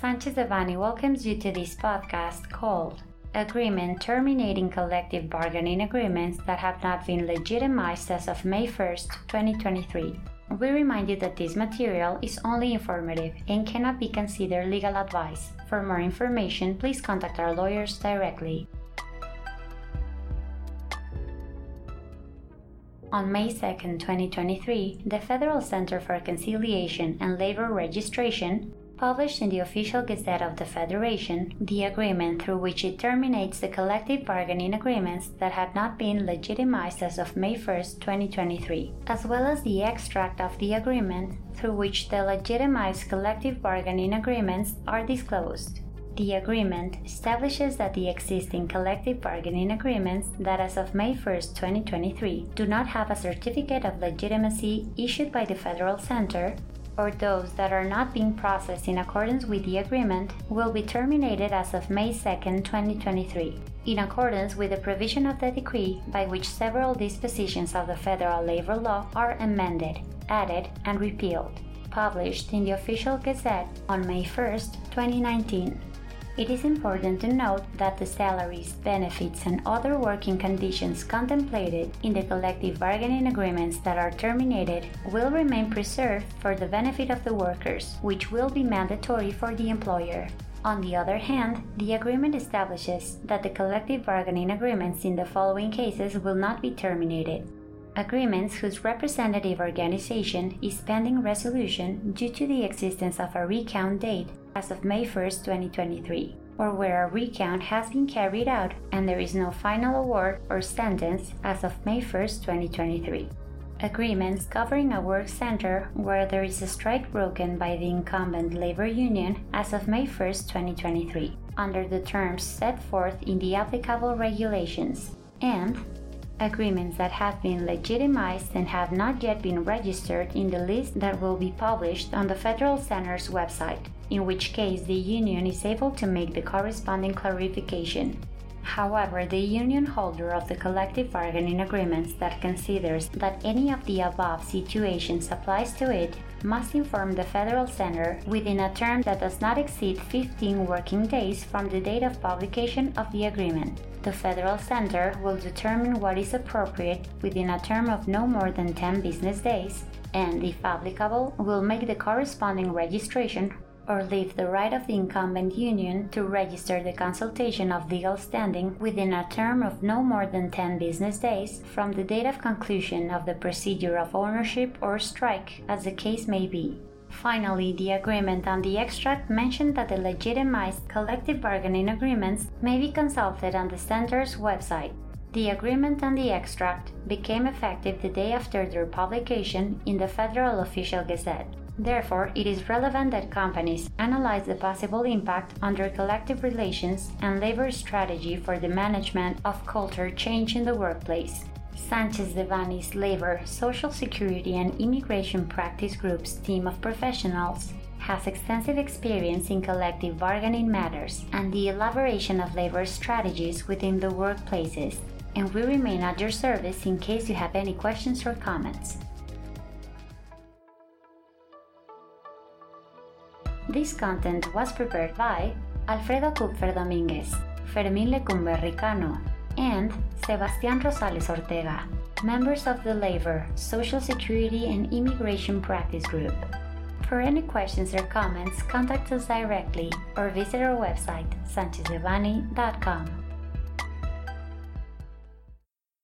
Sanchez Devanny welcomes you to this podcast called Agreement Terminating Collective Bargaining Agreements That Have Not Been Legitimized as of May 1st, 2023. We remind you that this material is only informative and cannot be considered legal advice. For more information, please contact our lawyers directly. On May 2, 2023, the Federal Center for Conciliation and Labor Registration published in the official Gazette of the Federation the agreement through which it terminates the collective bargaining agreements that had not been legitimized as of May 1, 2023, as well as the extract of the agreement through which the legitimized collective bargaining agreements are disclosed. The agreement establishes that the existing collective bargaining agreements that as of May 1, 2023, do not have a certificate of legitimacy issued by the Federal Center or those that are not being processed in accordance with the agreement will be terminated as of May 2, 2023, in accordance with the provision of the decree by which several dispositions of the federal labor law are amended, added, and repealed, published in the official Gazette on May 1, 2019. It is important to note that the salaries, benefits, and other working conditions contemplated in the collective bargaining agreements that are terminated will remain preserved for the benefit of the workers, which will be mandatory for the employer. On the other hand, the agreement establishes that the collective bargaining agreements in the following cases will not be terminated. Agreements whose representative organization is pending resolution due to the existence of a recount date as of May 1, 2023, or where a recount has been carried out and there is no final award or sentence as of May 1, 2023. Agreements covering a work center where there is a strike broken by the incumbent labor union as of May 1, 2023, under the terms set forth in the applicable regulations, and agreements that have been legitimized and have not yet been registered in the list that will be published on the Federal Center's website in which case the union is able to make the corresponding clarification. However, the union holder of the collective bargaining agreements that considers that any of the above situations applies to it must inform the Federal Center within a term that does not exceed 15 working days from the date of publication of the agreement. The Federal Center will determine what is appropriate within a term of no more than 10 business days and, if applicable, will make the corresponding registration or leave the right of the incumbent union to register the consultation of legal standing within a term of no more than 10 business days from the date of conclusion of the procedure of ownership or strike, as the case may be. Finally, the agreement and the extract mention that the legitimized collective bargaining agreements may be consulted on the Center's website. The agreement and the extract became effective the day after their publication in the Federal Official Gazette. Therefore, it is relevant that companies analyze the possible impact on their collective relations and labor strategy for the management of culture change in the workplace. Sanchez Devanny's Labor, Social Security, and Immigration Practice Group's team of professionals has extensive experience in collective bargaining matters and the elaboration of labor strategies within the workplaces, and we remain at your service in case you have any questions or comments. This content was prepared by Alfredo Kupfer Dominguez, Fermín Lecumberri Cano, and Sebastián Rosales Ortega, members of the Labor, Social Security, and Immigration Practice Group. For any questions or comments, contact us directly or visit our website, sanchezdevanny.com.